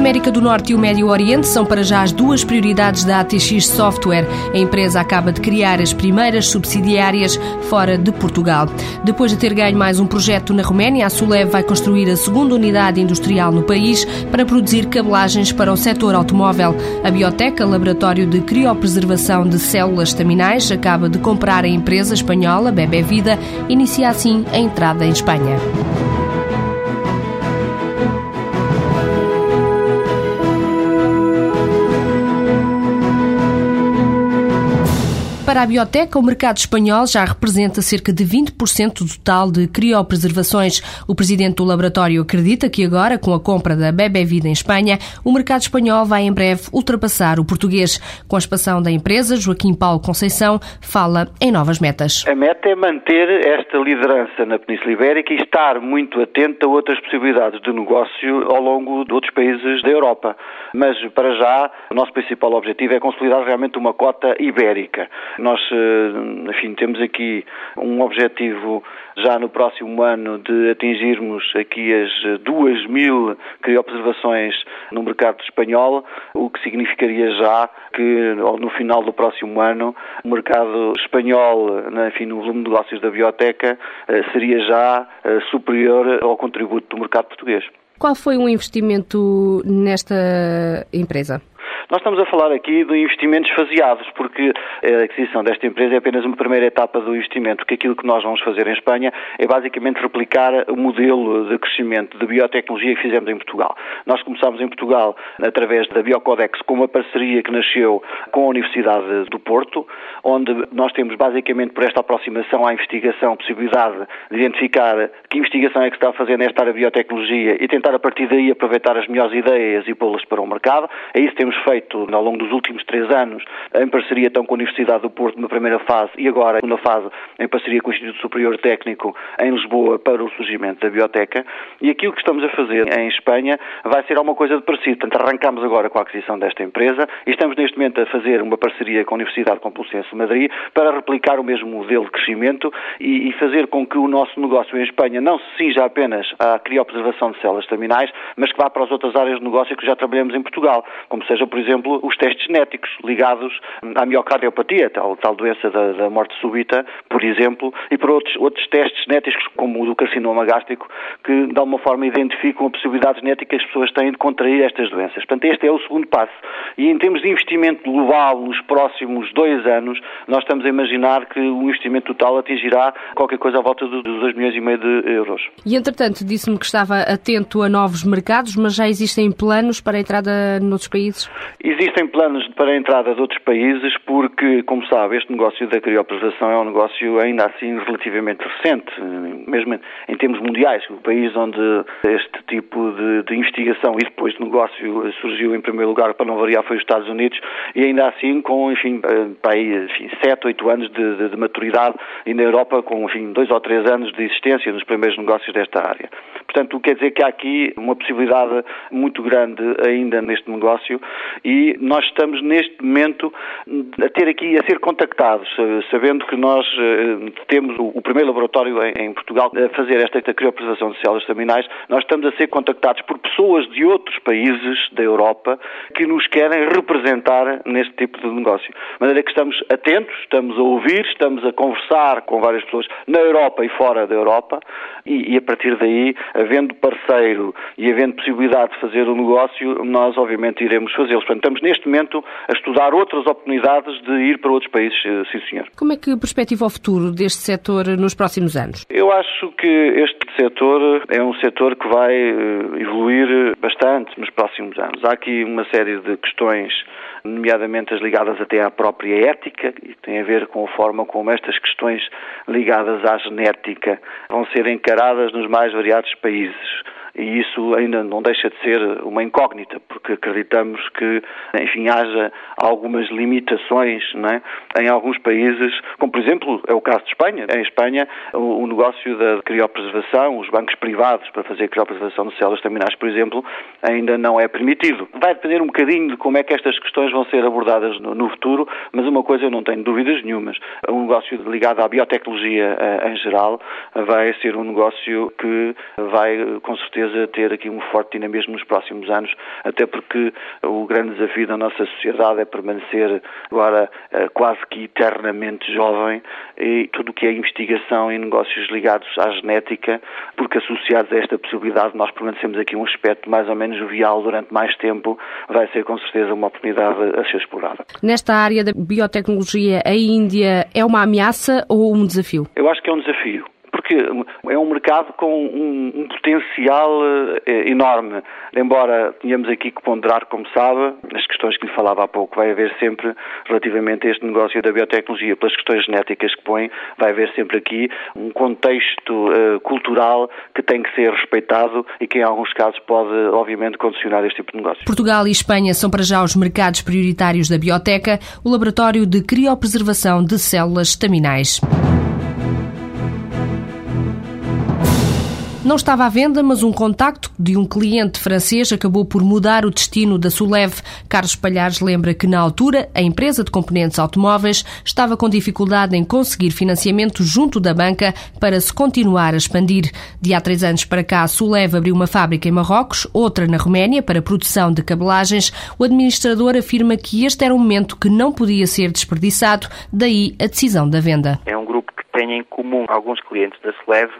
América do Norte e o Médio Oriente são para já as duas prioridades da ATX Software. A empresa acaba de criar as primeiras subsidiárias fora de Portugal. Depois de ter ganho mais um projeto na Roménia, a Sulev vai construir a segunda unidade industrial no país para produzir cabelagens para o setor automóvel. A Bioteca, laboratório de criopreservação de células estaminais, acaba de comprar a empresa espanhola Bebé Vida, inicia assim a entrada em Espanha. Para a Bioteca, o mercado espanhol já representa cerca de 20% do total de criopreservações. O presidente do laboratório acredita que agora, com a compra da Bebé Vida em Espanha, o mercado espanhol vai em breve ultrapassar o português. Com a expansão da empresa, Joaquim Paulo Conceição fala em novas metas. A meta é manter esta liderança na Península Ibérica e estar muito atento a outras possibilidades de negócio ao longo de outros países da Europa. Mas, para já, o nosso principal objetivo é consolidar realmente uma cota ibérica. Nós, eh, enfim, temos aqui um objetivo já no próximo ano de atingirmos aqui as duas mil criopreservações no mercado espanhol, o que significaria já que no final do próximo ano o mercado espanhol, enfim, no volume de negócios da biblioteca, eh, seria já eh, superior ao contributo do mercado português. Qual foi o investimento nesta empresa? Nós estamos a falar aqui de investimentos faseados, porque a aquisição desta empresa é apenas uma primeira etapa do investimento, porque aquilo que nós vamos fazer em Espanha é basicamente replicar o modelo de crescimento de biotecnologia que fizemos em Portugal. Nós começámos em Portugal através da Biocodex com uma parceria que nasceu com a Universidade do Porto, onde nós temos basicamente por esta aproximação à investigação a possibilidade de identificar que investigação é que está a fazer nesta área de biotecnologia e tentar a partir daí aproveitar as melhores ideias e pô-las para o mercado. É isso que temos feito feito ao longo dos últimos três anos, em parceria então com a Universidade do Porto na primeira fase e agora na fase em parceria com o Instituto Superior Técnico em Lisboa para o surgimento da biblioteca. E aquilo que estamos a fazer em Espanha vai ser alguma coisa de parecido. Portanto, arrancamos agora com a aquisição desta empresa e estamos neste momento a fazer uma parceria com a Universidade Complutense de Madrid para replicar o mesmo modelo de crescimento e, e fazer com que o nosso negócio em Espanha não se cinja apenas à criopreservação de células terminais, mas que vá para as outras áreas de negócio que já trabalhamos em Portugal, como seja, por exemplo, exemplo, os testes genéticos ligados à miocardiopatia, tal, tal doença da, da, morte súbita, por exemplo, e por outros, outros testes genéticos, como o do carcinoma gástrico, que de alguma forma identificam a possibilidade genética que as pessoas têm de contrair estas doenças. Portanto, este é o segundo passo. E em termos de investimento global nos próximos dois anos, nós estamos a imaginar que o investimento total atingirá qualquer coisa à volta dos 2 milhões e meio de euros. E, entretanto, disse-me que estava atento a novos mercados, mas já existem planos para a entrada noutros países? Existem planos para a entrada de outros países porque, como sabe, este negócio da criopreservação é um negócio ainda assim relativamente recente, mesmo em termos mundiais. O país onde este tipo de, de investigação e depois de negócio surgiu em primeiro lugar, para não variar, foi os Estados Unidos e ainda assim com, enfim, para aí, enfim, 7, 8 anos de, de, de maturidade e na Europa com, enfim, 2 ou 3 anos de existência nos primeiros negócios desta área. Portanto, quer dizer que há aqui uma possibilidade muito grande ainda neste negócio e nós estamos neste momento a ter aqui, a ser contactados, sabendo que nós eh, temos o primeiro laboratório em Portugal a fazer esta criopreservação de células terminais, nós estamos a ser contactados por pessoas de outros países da Europa que nos querem representar neste tipo de negócio. De maneira que estamos atentos, estamos a ouvir, estamos a conversar com várias pessoas na Europa e fora da Europa e, e a partir daí, havendo parceiro e havendo possibilidade de fazer o negócio, nós obviamente iremos fazê-lo. Estamos neste momento a estudar outras oportunidades de ir para outros países, eh, sim senhor. Como é que perspectiva o futuro deste setor nos próximos anos? Eu acho que este setor é um setor que vai eh, evoluir bastante nos próximos anos. Há aqui uma série de questões nomeadamente as ligadas até à própria ética, e tem a ver com a forma como estas questões ligadas à genética vão ser encaradas nos mais variados países e isso ainda não deixa de ser uma incógnita, porque acreditamos que, enfim, haja algumas limitações é? em alguns países, como por exemplo é o caso de Espanha. Em Espanha, o, negócio da criopreservação, os bancos privados para fazer criopreservação de células terminais, por exemplo, ainda não é permitido. Vai depender um bocadinho de como é que estas questões vão ser abordadas no, futuro, mas uma coisa eu não tenho dúvidas nenhumas. Um negócio ligado à biotecnologia eh, em geral vai ser um negócio que vai, com certeza, certeza ter aqui um forte dinamismo nos próximos anos, até porque o grande desafio da nossa sociedade é permanecer agora eh, quase que eternamente jovem e tudo o que é investigação e negócios ligados à genética, porque associados a esta possibilidade nós permanecemos aqui um aspecto mais ou menos jovial durante mais tempo, vai ser com certeza uma oportunidade a ser explorada. Nesta área da biotecnologia, a Índia é uma ameaça ou um desafio? Eu acho que é um desafio é um mercado com um, um potencial eh, enorme. Embora tenhamos aqui que ponderar, como sabe, as questões que lhe falava há pouco, vai haver sempre, relativamente a este negócio da biotecnologia, pelas questões genéticas que põe, vai haver sempre aqui um contexto uh, cultural que tem que ser respeitado e que em alguns casos pode, obviamente, condicionar este tipo de negócio. Portugal e Espanha são para já os mercados prioritários da Bioteca, o laboratório de criopreservação de células estaminais. Não estava à venda, mas um contacto de um cliente francês acabou por mudar o destino da Sulev. Carlos Palhares lembra que, na altura, a empresa de componentes automóveis estava com dificuldade em conseguir financiamento junto da banca para se continuar a expandir. De há três anos para cá, a Sulev abriu uma fábrica em Marrocos, outra na Roménia, para produção de cabelagens. O administrador afirma que este era um momento que não podia ser desperdiçado, daí a decisão da venda. É um grupo que tem em comum alguns clientes da Sulev,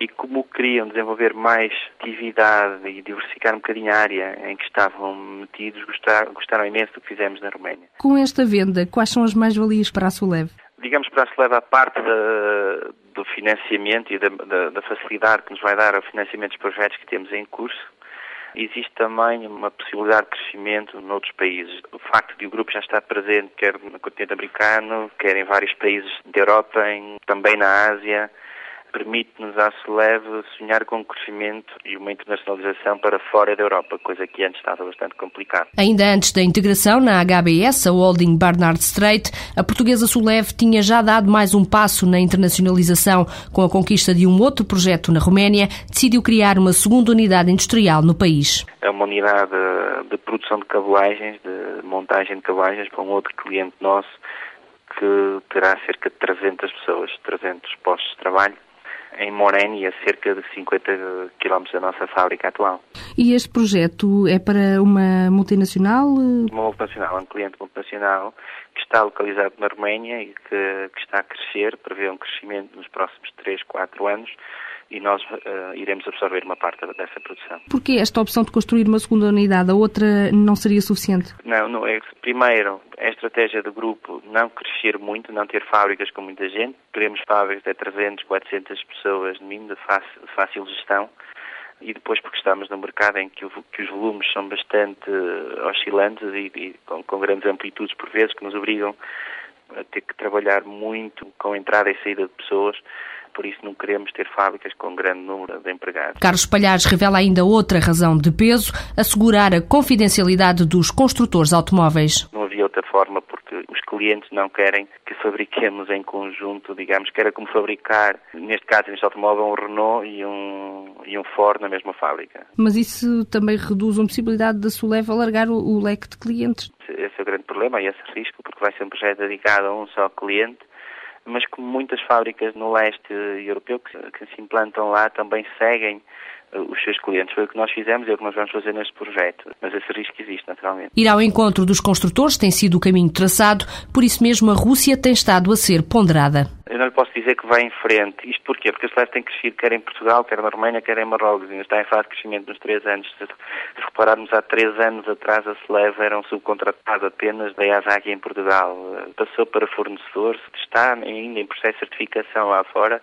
e como queriam desenvolver mais atividade e diversificar um bocadinho a área em que estavam metidos, gostaram, gostaram imenso do que fizemos na Roménia. Com esta venda, quais são as mais-valias para a Sulev? Digamos para a Sulev, a parte da, do financiamento e da, da, da facilidade que nos vai dar ao financiamento dos projetos que temos em curso, Existe também uma possibilidade de crescimento noutros países. O facto de o grupo já estar presente, quer no continente americano, quer em vários países da Europa, em, também na Ásia, permite-nos à SELEV sonhar com um crescimento e uma internacionalização para fora da Europa, coisa que antes estava bastante complicada. Ainda antes da integração na HBS, a holding Barnard Strait, a portuguesa SULEV tinha já dado mais um passo na internacionalização com a conquista de um outro projeto na Roménia, decidiu criar uma segunda unidade industrial no país. É uma unidade de produção de cabelagens, de montagem de cabelagens para um outro cliente nosso que terá cerca de 300 pessoas, 300 postos de trabalho em Morene, a cerca de 50 km da nossa fábrica atual. E este projeto é para uma multinacional? Uma multinacional, um cliente multinacional que está localizado na Roménia e que, que está a crescer, prevê um crescimento nos próximos 3, 4 anos e nós uh, iremos absorver uma parte dessa produção. Porquê esta opção de construir uma segunda unidade? A outra não seria suficiente? Não, não é. Primeiro, a estratégia do grupo não crescer muito, não ter fábricas com muita gente. Queremos fábricas de 300, 400 pessoas, no mínimo, de fácil, de fácil gestão e depois porque estamos num mercado em que, o, que os volumes são bastante uh, oscilantes e, e com, com, grandes amplitudes por vezes que nos obrigam a ter que trabalhar muito com entrada e saída de pessoas por isso não queremos ter fábricas com grande número de empregados. Carlos Palhares revela ainda outra razão de peso, assegurar a confidencialidade dos construtores automóveis. Não havia outra forma porque os clientes não querem que fabriquemos em conjunto, digamos, que era como fabricar, neste caso, neste automóvel, um Renault e um, e um Ford na mesma fábrica. Mas isso também reduz a possibilidade da Suleva alargar o, o leque de clientes? Esse é o grande problema e esse risco, porque vai ser um projeto dedicado a um só cliente mas como muitas fábricas no leste europeu que, que se implantam lá também seguem os seus clientes. Foi o que nós fizemos e é o que nós vamos fazer neste projeto. Mas esse risco existe, naturalmente. Ir ao encontro dos construtores tem sido o caminho traçado, por isso mesmo a Rússia tem estado a ser ponderada. Eu não lhe posso dizer que vai em frente. Isto porquê? Porque a Celeste tem crescido quer em Portugal, quer na Roménia, quer em Marrocos. Ainda está em fase de crescimento nos três anos. Se repararmos, há três anos atrás a Celeste era um subcontratado apenas da Yazaki em Portugal. Passou para fornecedor, está ainda em processo de certificação lá fora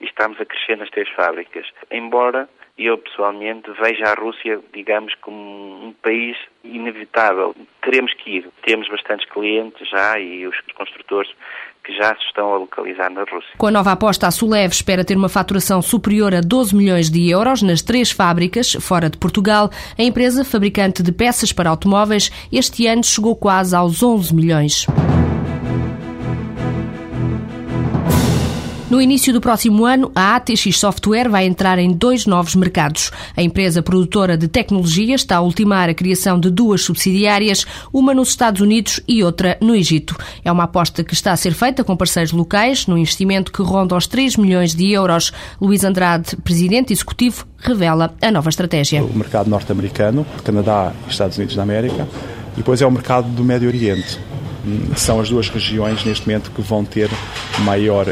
e estamos a crescer nas três fábricas. Embora eu pessoalmente vejo a Rússia, digamos, como um país inevitável. Teremos que ir. Temos bastantes clientes já e os construtores que já se estão a localizar na Rússia. Com a nova aposta, a Sulev espera ter uma faturação superior a 12 milhões de euros nas três fábricas fora de Portugal. A empresa, fabricante de peças para automóveis, este ano chegou quase aos 11 milhões. No início do próximo ano, a ATX Software vai entrar em dois novos mercados. A empresa produtora de tecnologia está a ultimar a criação de duas subsidiárias, uma nos Estados Unidos e outra no Egito. É uma aposta que está a ser feita com parceiros locais, num investimento que ronda os 3 milhões de euros. Luís Andrade, presidente executivo, revela a nova estratégia. O mercado norte-americano, Canadá e Estados Unidos da América, e depois é o mercado do Médio Oriente são as duas regiões neste momento que vão ter maior,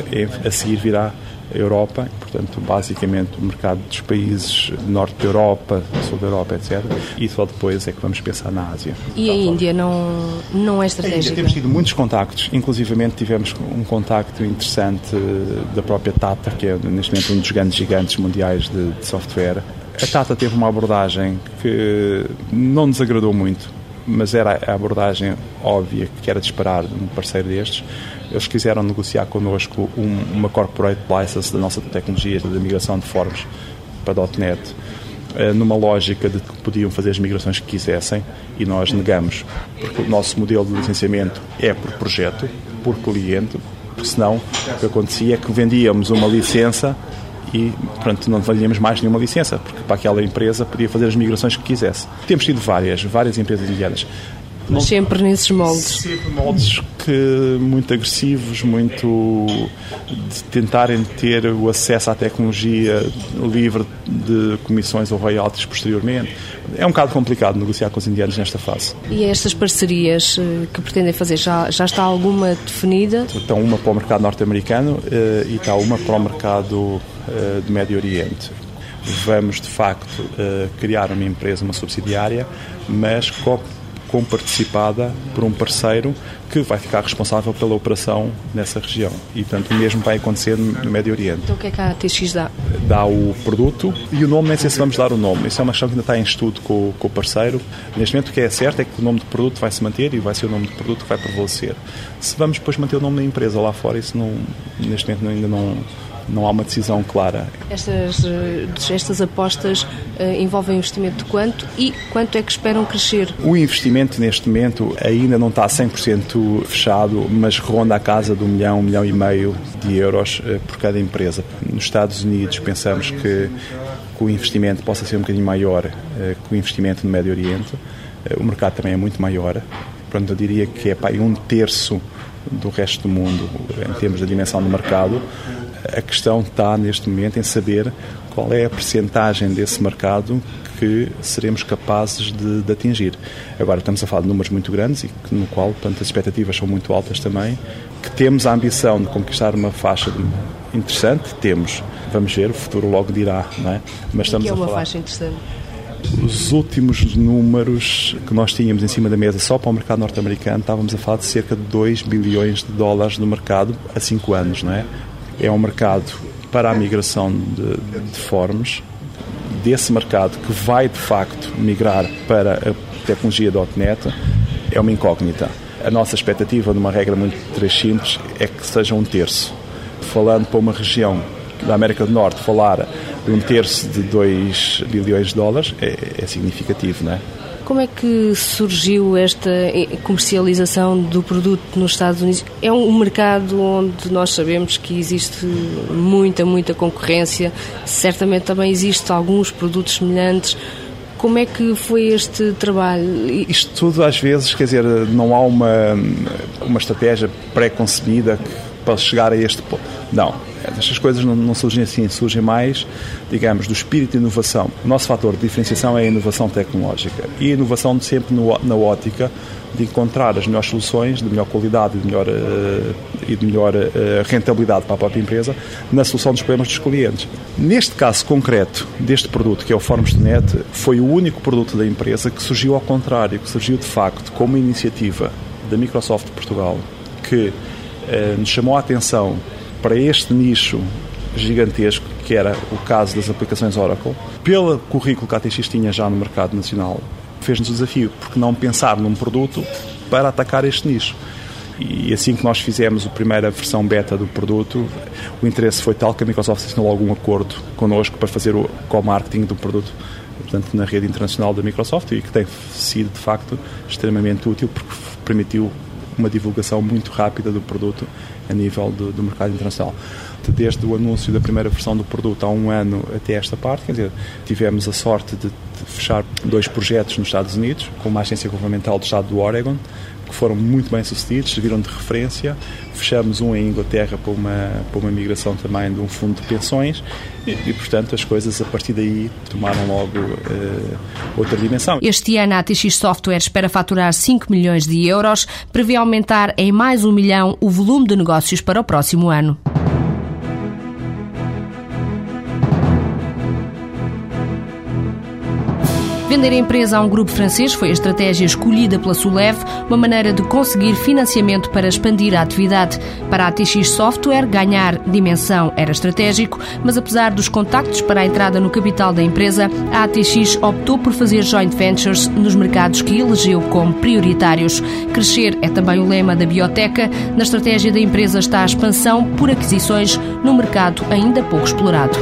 a seguir virá a Europa, portanto, basicamente o mercado dos países norte da Europa, sul da Europa, etc. E só depois é que vamos pensar na Ásia. E a Índia não, não é estratégica? Temos tido muitos contactos, inclusivamente tivemos um contacto interessante da própria Tata, que é neste momento um dos grandes gigantes mundiais de, de software. A Tata teve uma abordagem que não nos agradou muito mas era a abordagem óbvia que era de esperar de um parceiro destes. Eles quiseram negociar connosco um, uma corporate license da nossa tecnologia de migração de formas para .NET, eh, numa lógica de que podiam fazer as migrações que quisessem e nós negamos, porque o nosso modelo de licenciamento é por projeto, por cliente, porque senão o que acontecia é que vendíamos uma licença e pronto, não valíamos mais nenhuma licença, porque para aquela empresa podia fazer as migrações que quisesse. Temos tido várias, várias empresas indianas. Mas sempre nesses moldes. Sempre moldes que muito agressivos, muito de tentarem ter o acesso à tecnologia livre de comissões ou royalties posteriormente. É um bocado complicado negociar com os indianos nesta fase. E estas parcerias eh, que pretendem fazer, já, já está alguma definida? Estão uma para o mercado norte-americano eh, e está uma para o mercado eh, do Médio Oriente. Vamos, de facto, criar uma empresa, uma subsidiária, mas comparticipada por um parceiro que vai ficar responsável pela operação nessa região. E, portanto, o mesmo vai acontecer no Médio Oriente. Então, o que é que a ATX dá? Dá o produto e o nome, nem sei se vamos dar o nome. Isso é uma questão que ainda está em estudo com, com o parceiro. Neste momento, o que é certo é que o nome do produto vai se manter e vai ser o nome do produto que vai prevalecer. Se vamos depois manter o nome da empresa lá fora, isso não, neste momento ainda não não há uma decisão clara. Estas, eh, estas apostas uh, envolvem investimento de quanto e quanto é que esperam crescer? O investimento neste momento ainda não está 100% fechado, mas ronda a casa de um milhão, um milhão e meio de euros uh, por cada empresa. Nos Estados Unidos pensamos que, que o investimento possa ser um bocadinho maior que o investimento no Médio Oriente. o mercado também é muito maior. Portanto, eu diria que é para um terço do resto do mundo em termos da dimensão do mercado. A questão está neste momento em saber qual é a percentagem desse mercado que seremos capazes de, de, atingir. Agora estamos a falar de números muito grandes e no qual, portanto, as expectativas são muito altas também, que temos a ambição de conquistar uma faixa interessante, temos. Vamos ver, o futuro logo dirá, não é? Mas estamos que é uma a falar. faixa interessante? Os últimos números que nós tínhamos em cima da mesa só para o mercado norte-americano, estávamos a falar de cerca de 2 bilhões de dólares no mercado há 5 anos, não é? É um mercado para a migração de, de formas, desse mercado que vai de facto migrar para a tecnologia .NET é uma incógnita. A nossa expectativa, numa regra muito três simples, é que seja um terço. Falando para uma região da América do Norte, falar de um terço de 2 bilhões de dólares é, é significativo, não é? Como é que surgiu esta comercialização do produto nos Estados Unidos? É um mercado onde nós sabemos que existe muita, muita concorrência, certamente também existem alguns produtos semelhantes. Como é que foi este trabalho? Isto tudo, às vezes, quer dizer, não há uma, uma estratégia pré-concebida para chegar a este ponto. Não. Estas coisas não, não, surgem assim, surgem mais, digamos, do espírito de inovação. O nosso fator de diferenciação é a inovação tecnológica e a inovação sempre no, na ótica de encontrar as melhores soluções, de melhor qualidade e de melhor, uh, e de melhor uh, rentabilidade para a própria empresa na solução dos problemas dos clientes. Neste caso concreto deste produto, que é o Forms.net, foi o único produto da empresa que surgiu ao contrário, que surgiu de facto como iniciativa da Microsoft Portugal, que uh, nos chamou a atenção para este nicho gigantesco, que era o caso das aplicações Oracle, pelo currículo que a ATX tinha já no mercado nacional, fez-nos o desafio, porque não pensar num produto para atacar este nicho. E assim que nós fizemos a primeira versão beta do produto, o interesse foi tal que a Microsoft assinou algum acordo connosco para fazer o co-marketing do produto portanto, na rede internacional da Microsoft e que tem sido, de facto, extremamente útil porque permitiu uma divulgação muito rápida do produto a nível do, do mercado internacional. Desde o anúncio da primeira versão do produto há um ano até esta parte, quer dizer, tivemos a sorte de, de fechar dois projetos nos Estados Unidos, com uma agência governamental do estado do Oregon, que foram muito bem sucedidos, serviram de referência. Fechamos um em Inglaterra para uma, para uma migração também de um fundo de pensões e, e portanto, as coisas a partir daí tomaram logo uh, outra dimensão. Este ano, a TX Software espera faturar 5 milhões de euros, prevê aumentar em mais um milhão o volume de negócios para o próximo ano. Vender a empresa a um grupo francês foi a estratégia escolhida pela Sulev, uma maneira de conseguir financiamento para expandir a atividade. Para a ATX Software, ganhar dimensão era estratégico, mas apesar dos contactos para a entrada no capital da empresa, a ATX optou por fazer joint ventures nos mercados que elegeu como prioritários. Crescer é também o lema da Bioteca. Na estratégia da empresa está a expansão por aquisições num mercado ainda pouco explorado.